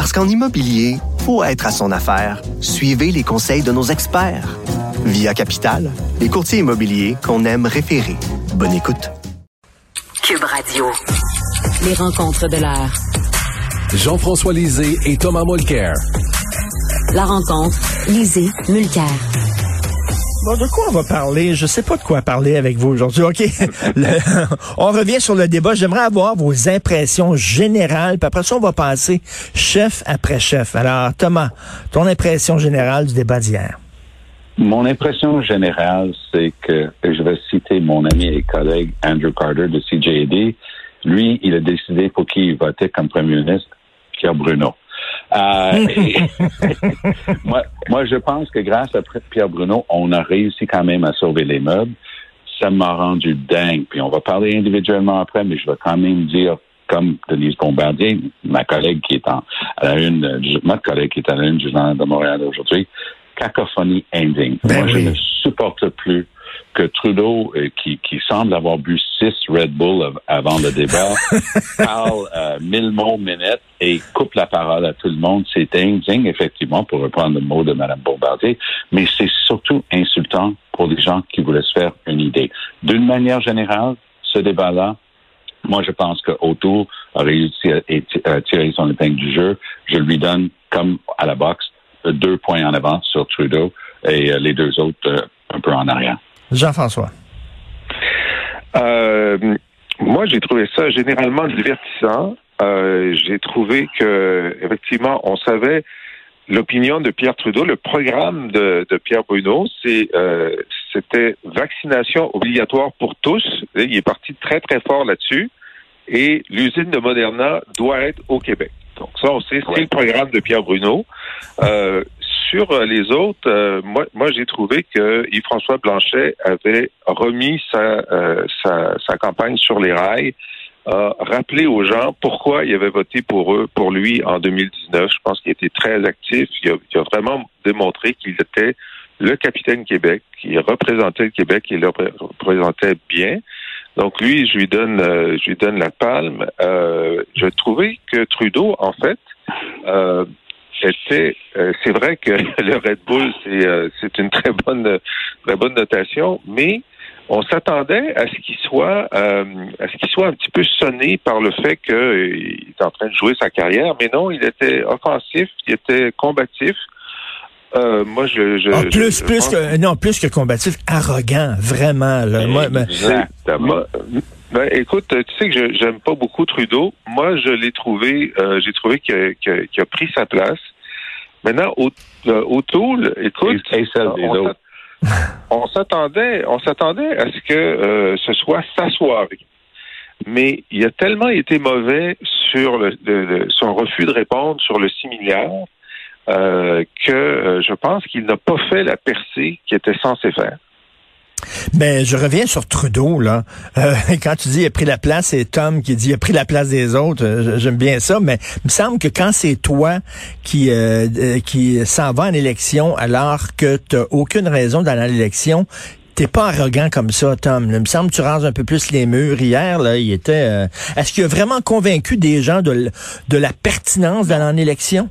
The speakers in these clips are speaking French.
Parce qu'en immobilier, faut être à son affaire. Suivez les conseils de nos experts. Via Capital, les courtiers immobiliers qu'on aime référer. Bonne écoute. Cube Radio. Les rencontres de l'heure. Jean-François Lisée et Thomas Mulcair. La rencontre, Lisée, Mulcair. De quoi on va parler? Je sais pas de quoi parler avec vous aujourd'hui. OK. On revient sur le débat. J'aimerais avoir vos impressions générales. Puis après ça, on va passer chef après chef. Alors, Thomas, ton impression générale du débat d'hier. Mon impression générale, c'est que je vais citer mon ami et collègue Andrew Carter de CJD. Lui, il a décidé pour qui il votait comme premier ministre, Pierre Bruno. Euh, moi, moi, je pense que grâce à Pierre Bruno, on a réussi quand même à sauver les meubles. Ça m'a rendu dingue. Puis on va parler individuellement après, mais je vais quand même dire, comme Denise Bombardier, ma collègue qui est en, à la une, ma collègue qui est à la une du Journal de Montréal aujourd'hui, cacophonie indigne. Ben Moi, oui. je ne supporte plus que Trudeau, euh, qui, qui semble avoir bu six Red Bull av- avant le débat, parle euh, mille mots minutes et coupe la parole à tout le monde. C'est indigne, effectivement, pour reprendre le mot de Mme Bombardier, mais c'est surtout insultant pour les gens qui voulaient se faire une idée. D'une manière générale, ce débat-là, moi, je pense que O'Toole a réussi à, tirer son épingle du jeu. Je lui donne, comme à la boxe, deux points en avant sur Trudeau et euh, les deux autres euh, un peu en arrière. Jean-François. Euh, moi, j'ai trouvé ça généralement divertissant. Euh, j'ai trouvé que, effectivement, on savait l'opinion de Pierre Trudeau, le programme de, de Pierre Bruno, c'est euh, c'était vaccination obligatoire pour tous. Il est parti très très fort là-dessus. Et l'usine de Moderna doit être au Québec. Donc ça, on sait, c'est le programme de Pierre Bruno. Euh, sur euh, les autres, euh, moi, moi j'ai trouvé que Yves-François Blanchet avait remis sa, euh, sa, sa campagne sur les rails, a rappelé aux gens pourquoi il avait voté pour eux, pour lui en 2019. Je pense qu'il était très actif. Il a, il a vraiment démontré qu'il était le capitaine Québec, qu'il représentait le Québec, il le représentait bien. Donc lui, je lui donne, euh, je lui donne la palme. Euh, je trouvais que Trudeau, en fait, euh, euh, c'est vrai que le Red Bull, c'est euh, c'est une très bonne, très bonne notation, mais on s'attendait à ce qu'il soit, euh, à ce qu'il soit un petit peu sonné par le fait qu'il est en train de jouer sa carrière, mais non, il était offensif, il était combatif. Euh, moi, je, je, Ah, plus, je plus pense- que, non, plus que combatif, arrogant, vraiment. Là. Moi, Exactement. Ben, écoute, tu sais que je j'aime pas beaucoup Trudeau. Moi, je l'ai trouvé, euh, j'ai trouvé qu'il a, a- pris sa place. Maintenant, au, euh, O'Toole, écoute, Et- on s'attendait, on s'attendait à ce que euh, ce soit sa soirée. Mais il a tellement été mauvais sur le, le- le- son refus de répondre sur le 6 milliards euh, que euh, je pense qu'il n'a pas fait la percée qu'il était censé faire. Ben, je reviens sur Trudeau, là. Euh, quand tu dis il a pris la place, c'est Tom qui dit il a pris la place des autres. Euh, J'aime bien ça, mais il me semble que quand c'est toi qui euh, qui s'en va en élection alors que tu aucune raison d'aller à l'élection, t'es pas arrogant comme ça, Tom. Il me semble que tu rases un peu plus les murs. Hier, là, il était... Est-ce qu'il a vraiment convaincu des gens de, de la pertinence d'aller en élection?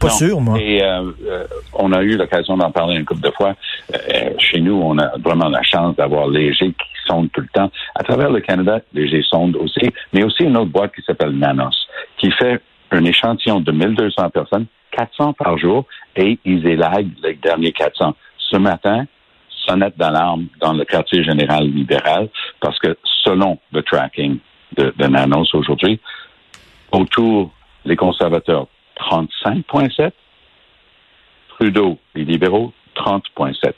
Pas Non. sûr, moi. Et euh, euh, on a eu l'occasion d'en parler une couple de fois. Euh, chez nous, on a vraiment la chance d'avoir Léger qui sonde tout le temps. À travers le Canada, Léger sonde aussi, mais aussi une autre boîte qui s'appelle Nanos, qui fait un échantillon de 1200 personnes, 400 par jour, et ils élaguent les derniers 400. Ce matin, sonnette d'alarme dans le quartier général libéral, parce que selon le tracking de, de Nanos aujourd'hui, autour les conservateurs 35,7. Trudeau, les libéraux, 30,7.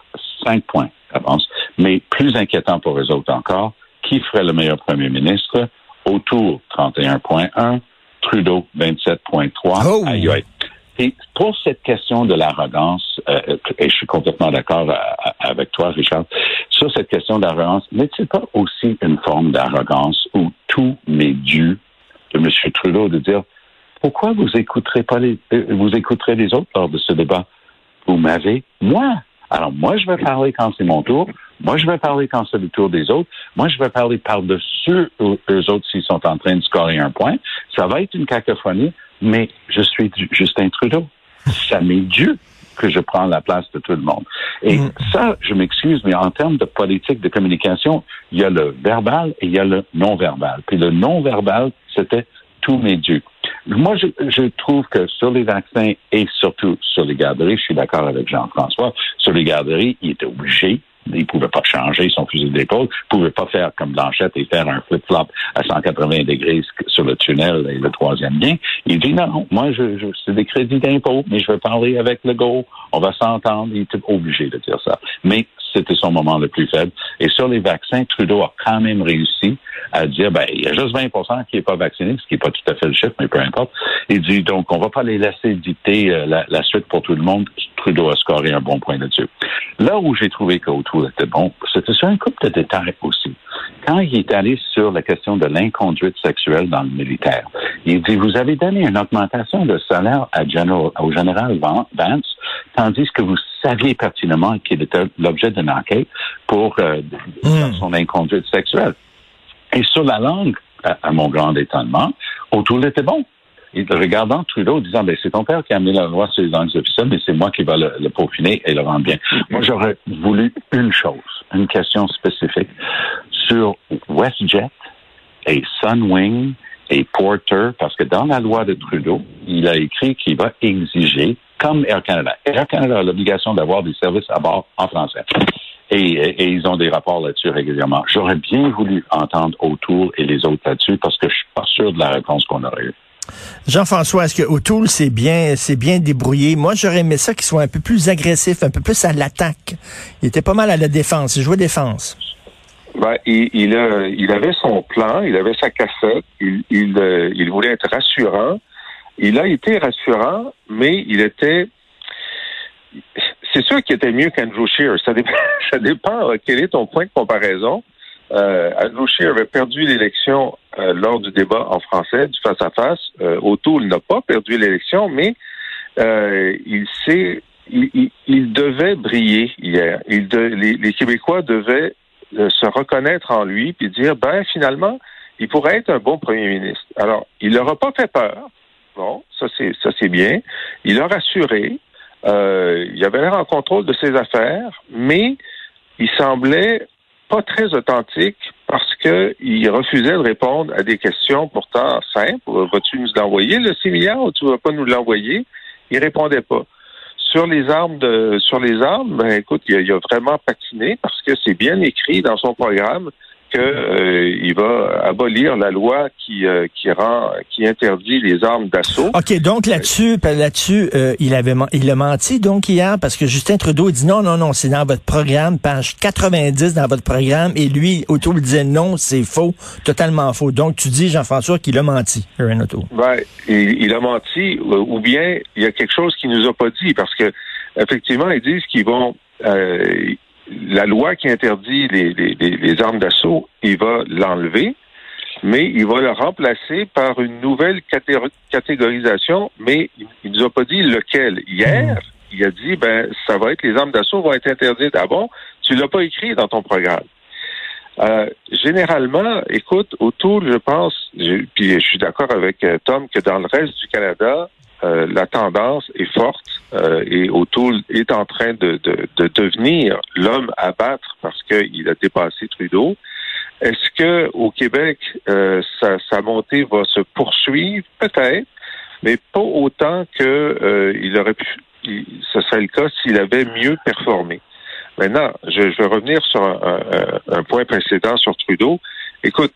5 points d'avance. Mais plus inquiétant pour eux autres encore, qui ferait le meilleur premier ministre? Autour, 31,1. Trudeau, 27,3. Oh! Aïe, aïe. Et pour cette question de l'arrogance, euh, et je suis complètement d'accord avec toi, Richard, sur cette question d'arrogance, n'est-il pas aussi une forme d'arrogance où tout m'est dû de M. Trudeau de dire pourquoi vous écouterez pas les vous écouterez les autres lors de ce débat? Vous m'avez, moi. Alors moi, je vais parler quand c'est mon tour. Moi, je vais parler quand c'est le tour des autres. Moi, je vais parler par-dessus eux autres s'ils sont en train de scorer un point. Ça va être une cacophonie, mais je suis Justin Trudeau. Ça m'est dû que je prends la place de tout le monde. Et mm. ça, je m'excuse, mais en termes de politique de communication, il y a le verbal et il y a le non-verbal. Puis le non-verbal, c'était dieux. Moi, je, trouve que sur les vaccins et surtout sur les garderies, je suis d'accord avec Jean-François, sur les garderies, il était obligé il pouvait pas changer son fusil d'épaule, il pouvait pas faire comme Blanchette et faire un flip-flop à 180 degrés sur le tunnel et le troisième lien. Il dit non, moi je, je c'est des crédits d'impôt, mais je vais parler avec le go, on va s'entendre. Il était obligé de dire ça. Mais c'était son moment le plus faible. Et sur les vaccins, Trudeau a quand même réussi à dire, ben, il y a juste 20 qui n'est pas vacciné, ce qui n'est pas tout à fait le chiffre, mais peu importe. Il dit, donc, on va pas les laisser dicter euh, la, suite pour tout le monde. Trudeau a scoré un bon point là-dessus. Là où j'ai trouvé qu'Autour était bon, c'était sur un couple de détails aussi. Quand il est allé sur la question de l'inconduite sexuelle dans le militaire, il dit, vous avez donné une augmentation de salaire à General, au général Vance, tandis que vous saviez pertinemment qu'il était l'objet d'une enquête pour euh, hmm. son inconduite sexuelle. Et sur la langue, à, mon grand étonnement, O'Toole était bon. Il, regardant Trudeau, disant, ben, c'est ton père qui a mis la loi sur les langues officielles, mais c'est moi qui vais le, le, peaufiner et le rendre bien. Moi, j'aurais voulu une chose, une question spécifique sur WestJet et Sunwing et Porter, parce que dans la loi de Trudeau, il a écrit qu'il va exiger, comme Air Canada, Air Canada a l'obligation d'avoir des services à bord en français. Et, ils ont des rapports là-dessus régulièrement. J'aurais bien voulu entendre O'Toole et les autres là-dessus parce que je suis pas sûr de la réponse qu'on aurait eue. Jean-François, est-ce que O'Toole s'est bien, c'est bien débrouillé? Moi, j'aurais aimé ça qu'il soit un peu plus agressif, un peu plus à l'attaque. Il était pas mal à la défense. Il jouait défense. Ben, il, il, avait son plan, il avait sa cassette, il, il, euh, il voulait être rassurant. Il a été rassurant, mais il était c'est sûr qu'il était mieux qu'Andrew Scheer. Ça dépend, ça dépend euh, quel est ton point de comparaison. Euh, Andrew Scheer avait perdu l'élection euh, lors du débat en français, du face-à-face. Euh, O'Toole n'a pas perdu l'élection, mais il s'est il, devait briller hier. Les, Québécois devaient se reconnaître en lui puis dire ben finalement il pourrait être un bon premier ministre. Alors il leur a pas fait peur. Bon, ça c'est ça c'est bien. Il a rassuré. Euh, il avait l'air en contrôle de ses affaires, mais il semblait pas très authentique parce qu'il refusait de répondre à des questions pourtant simples. Vas-tu nous l'envoyer, le 6 milliards, ou tu vas pas nous l'envoyer? Il répondait pas. Sur les armes de, sur les armes, ben, écoute, il a vraiment patiné parce que c'est bien écrit dans son programme qu'il euh, va abolir la loi qui euh, qui rend qui interdit les armes d'assaut. OK, donc là-dessus là-dessus euh, il avait il a menti donc hier parce que Justin Trudeau dit non non non, c'est dans votre programme page 90 dans votre programme et lui Auto disait non, c'est faux, totalement faux. Donc tu dis Jean-François qu'il a menti, Renato. Ben, il, il, a menti ou bien il y a quelque chose qu'il nous a pas dit parce que effectivement ils disent qu'ils vont la loi qui interdit les, les, les armes d'assaut, il va l'enlever, mais il va le remplacer par une nouvelle catégorisation, mais il ne nous a pas dit lequel. Hier, il a dit, ben, ça va être, les armes d'assaut vont être interdites. Ah bon? Tu l'as pas écrit dans ton programme. Euh, généralement, écoute, autour, je pense, puis je suis d'accord avec euh, Tom que dans le reste du Canada, euh, la tendance est forte euh, et O'Toole est en train de, de, de devenir l'homme à battre parce qu'il a dépassé Trudeau. Est-ce que au Québec, euh, sa, sa, montée va se poursuivre? Peut-être, mais pas autant que il aurait pu. ce serait le cas s'il avait mieux performé. Maintenant, je, je vais revenir sur un, un, un point précédent sur Trudeau. Écoute,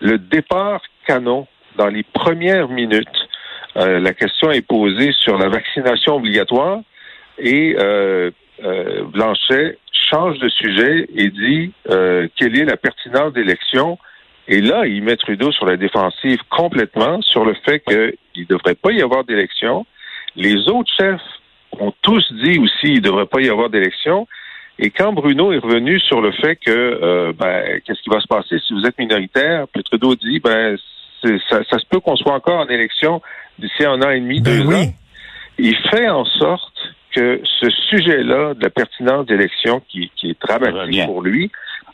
le départ canon dans les premières minutes euh, la question est posée sur la vaccination obligatoire et euh, euh, Blanchet change de sujet et dit quelle est la pertinence d'élection. Et là, il met Trudeau sur la défensive complètement sur le fait qu'il ne devrait pas y avoir d'élection. Les autres chefs ont tous dit aussi qu'il ne devrait pas y avoir d'élection. Et quand Bruno est revenu sur le fait que euh, ben, qu'est-ce qui va se passer? Si vous êtes minoritaire, puis Trudeau dit ben ça, ça, se peut qu'on soit encore en élection d'ici un an et demi, Ben deux oui. ans. Il fait en sorte que ce sujet-là de la pertinence d'élection qui, qui est dramatique pour lui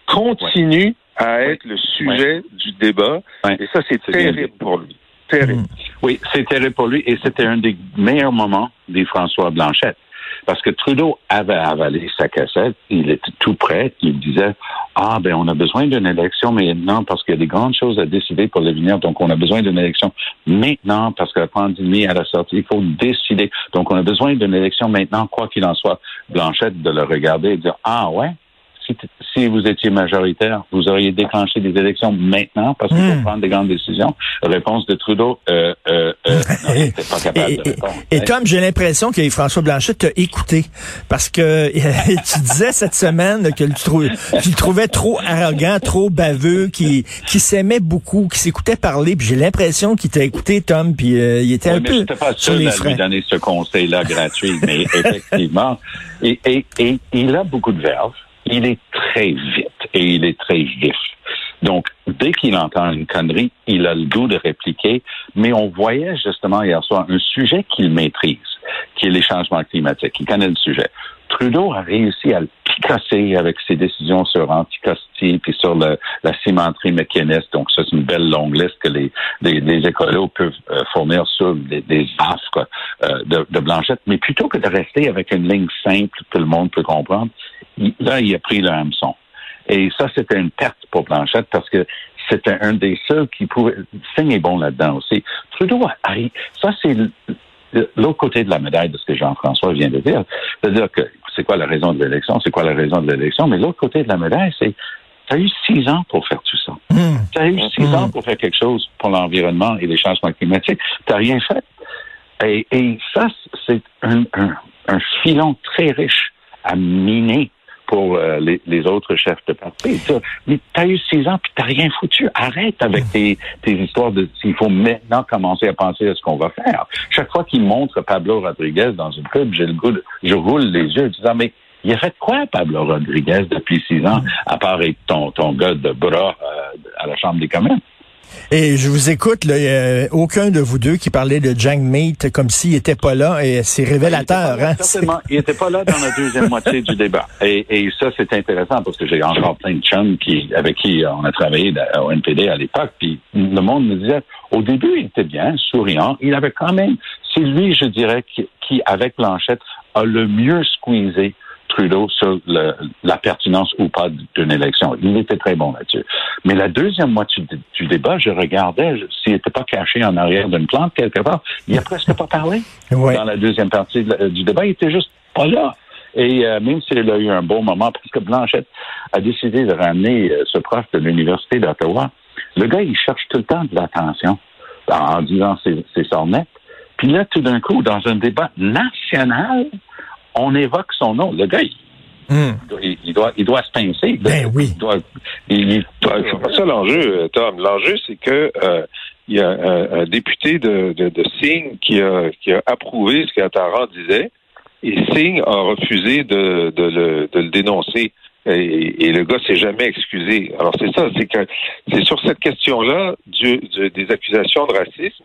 continue à être le sujet du débat. Ouais. Et ça, c'est terrible pour lui. Terrible. Oui, c'est terrible pour lui et c'était un des meilleurs moments des François Blanchette. Parce que Trudeau avait avalé sa cassette, il était tout prêt, il disait Ah ben on a besoin d'une élection maintenant parce qu'il y a des grandes choses à décider pour l'avenir, donc on a besoin d'une élection maintenant parce que la pandémie à la sortie, il faut décider. Donc on a besoin d'une élection maintenant, quoi qu'il en soit. Blanchette de le regarder et de dire Ah ouais, si, vous étiez majoritaire, vous auriez déclenché des élections maintenant parce qu'il Hmm. faut prendre des grandes décisions. Réponse de Trudeau, euh, euh, euh, non, pas capable Et, de et- répondre. et Tom, j'ai l'impression que François Blanchet t'a écouté parce que tu disais cette semaine que tu, trou- tu le trouvais trop arrogant, trop baveux, qui qui s'aimait beaucoup, qui s'écoutait parler. Puis j'ai l'impression qu'il t'a écouté, Tom, puis euh, il était Oui, un mais peu pas sur les à lui donner ce conseil-là gratuit, mais effectivement, et, et, et il a beaucoup de verve, il est très vite et il est très vif. Donc, dès qu'il entend une connerie, il a le goût de répliquer, mais on voyait justement hier soir un sujet qu'il maîtrise, qui est les changements climatiques. Il connaît le sujet. Trudeau a réussi à le picasser avec ses décisions sur Anticosti puis sur le, la cimenterie mécaniste. Donc, ça, c'est une belle longue liste que les, les, les écolos peuvent euh, fournir sur des, des euh, de, de Blanchette. Mais plutôt que de rester avec une ligne simple que le monde peut comprendre, là, il a pris le hameçon. Et ça, c'était une perte pour Blanchette parce que c'était un des seuls qui pouvait. Singh est bon là-dedans aussi. Trudeau Ça, c'est l'autre côté de la médaille de ce que Jean-François vient de dire. C'est-à-dire que c'est quoi la raison de l'élection, c'est quoi la raison de l'élection, mais l'autre côté de la médaille, c'est tu as eu six ans pour faire tout ça. Hum. Tu as eu six Mhm. ans pour faire quelque chose pour l'environnement et les changements climatiques. Tu n'as rien fait. Et, et ça, c'est un, un, un filon très riche à miner pour euh, les, les autres chefs de parti. Mais tu as eu six ans puis tu rien foutu. Arrête avec tes, tes histoires de s'il faut maintenant commencer à penser à ce qu'on va faire. Chaque fois qu'il montre Pablo Rodriguez dans une pub, j'ai le goût de- je roule les yeux en disant mais il a fait quoi, Pablo Rodriguez, depuis six ans, à part être ton, ton gars de bras euh, à la Chambre des communes? Et je vous écoute, là, aucun de vous deux qui parlait de Jang Mate comme s'il était pas là, et c'est révélateur. Il était pas là, hein? Certainement. Il n'était pas là dans la deuxième moitié du débat. Et, et ça, c'est intéressant parce que j'ai encore plein de chums qui, avec qui on a travaillé au NPD à l'époque. Puis le monde me disait, au début, il était bien, souriant. Il avait quand même, c'est lui, je dirais, qui, qui, avec Blanchette, a le mieux squeezé Trudeau sur le- la pertinence ou pas d'une élection. Il était très bon là-dessus. Mais la deuxième moitié du, du débat, je regardais s'il n'était pas caché en arrière d'une plante quelque part. Il n'a presque pas parlé Ouais. dans la deuxième partie de du débat. Il était juste pas là. Et euh, même s'il a eu un bon moment, parce que Blanchette a décidé de ramener euh, ce prof de l'Université d'Ottawa, le gars, il cherche tout le temps de l'attention en, en disant ses, ses sornettes. Puis là, tout d'un coup, dans un débat national, on évoque son nom. Le gars, il, il- il doit, il doit se pincer. Ben oui. Il doit, il- il doit- Ouais, C'est pas ça l'enjeu, euh, Tom. L'enjeu, c'est que euh, il y a un, un député de, de, de Singh qui a, qui a approuvé ce qu'Attaran disait, et Singh a refusé de, de, le, de le dénoncer. Et, et le gars s'est jamais excusé. Alors c'est ça, c'est que c'est sur cette question-là du, du- des accusations de racisme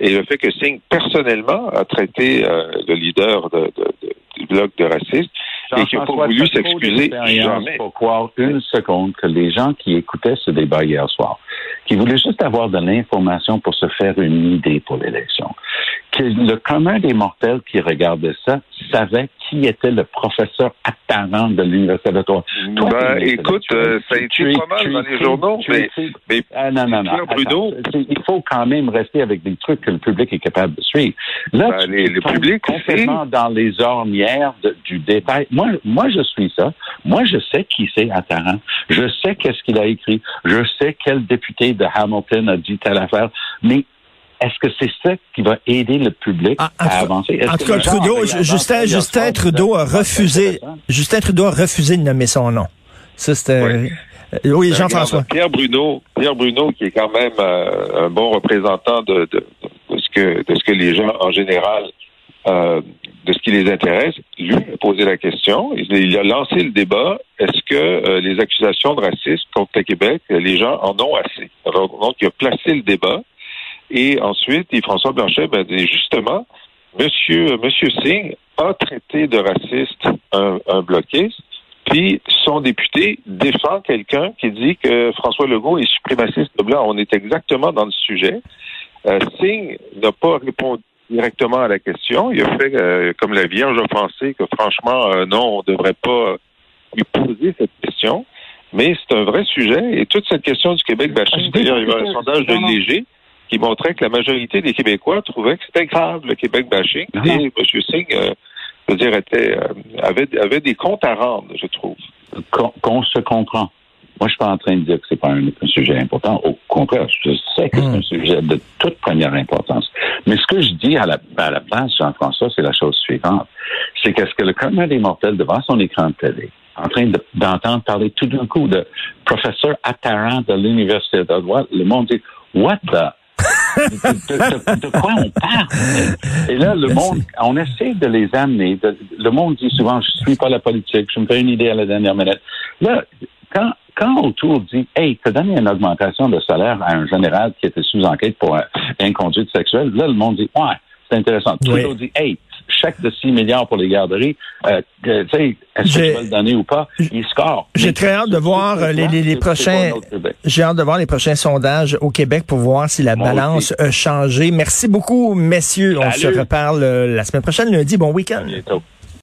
et le fait que Singh personnellement a traité euh, le leader de, de- de- du bloc de raciste et qui n'a pas voulu s'excuser jamais. pour croire une seconde que les gens qui écoutaient ce débat hier soir, qui voulaient juste avoir de l'information pour se faire une idée pour l'élection, que le commun des mortels qui regardait ça savait qui était le professeur apparent de l'Université. Toi, Ben, t'es- écoute, tu es- euh, ça a été pas mal tu dans es- les journaux, mais, mais ah, non, non, non. Bruno- il faut quand même rester avec des trucs que le public est capable de suivre. Là, Ben, tu les- le public, complètement dans les ornières de- du détail. Moi, moi, je suis ça. Moi, je sais qui c'est Attaran. Je sais qu'est-ce qu'il a écrit. Je sais quel député de Hamilton a dit telle affaire. Mais est-ce que c'est ça qui va aider le public en à avancer? En tout cas, Trudeau, Justin, Trudeau a refusé? Justin Trudeau a refusé de nommer son nom. Ça, c'était. Euh, oui, Ben, Jean-François. Pierre Bruno, Pierre Bruno, qui est quand même euh, un bon représentant de, de, de ce que de ce que les gens en général euh, de ce qui les intéresse. Lui a posé la question, il, a lancé le débat. Est-ce que euh, les accusations de racisme contre le Québec, les gens en ont assez? donc, il a placé le débat. Et ensuite, François Blanchet ben, dit justement, Monsieur, Monsieur Singh a traité de raciste un, un bloquiste, puis son député défend quelqu'un qui dit que François Legault est suprémaciste blanc. On est exactement dans le sujet. Euh, Singh n'a pas répondu directement à la question. Il a fait euh, comme la Vierge a pensé que franchement, euh, non, on ne devrait pas lui poser cette question. Mais c'est un vrai sujet. Et toute cette question du Québec bashing, d'ailleurs, il y avait un sondage de Léger qui montrait que la majorité des Québécois trouvaient que c'était grave, le Québec bashing. Et M. Singh, euh, je veux dire, était, avait, avait des comptes à rendre, je trouve. Qu'on se comprend. Moi, je suis pas en train de dire que c'est pas un, sujet important. Au contraire, je sais que c'est un hmm. sujet de toute première importance. Mais ce que je dis à la, à la place, Jean-François, c'est la chose suivante. C'est qu'est-ce que le commun des mortels devant son écran de télé, en train d'entendre parler tout d'un coup de professeur apparent de l'Université d'Ottawa, le monde dit, what the de, quoi on parle? Et là, le monde, on essaie de les amener. le monde dit souvent, je suis pas la politique, je me fais une idée à la dernière minute. Là, quand quand autour dit Hey, t'as donné une augmentation de salaire à un général qui était sous enquête pour inconduite sexuelle, là, le monde dit Ouais, c'est intéressant. Trudeau dit Hey, chèque de 6 milliards pour les garderies, euh, tu sais, est-ce que tu vas le donner ou pas? Il score. J'ai très hâte de voir les, les, les prochains. J'ai hâte de voir les prochains sondages au Québec pour voir si la balance a changé. Merci beaucoup, messieurs. On se reparle euh, la semaine prochaine, lundi. Bon week-end.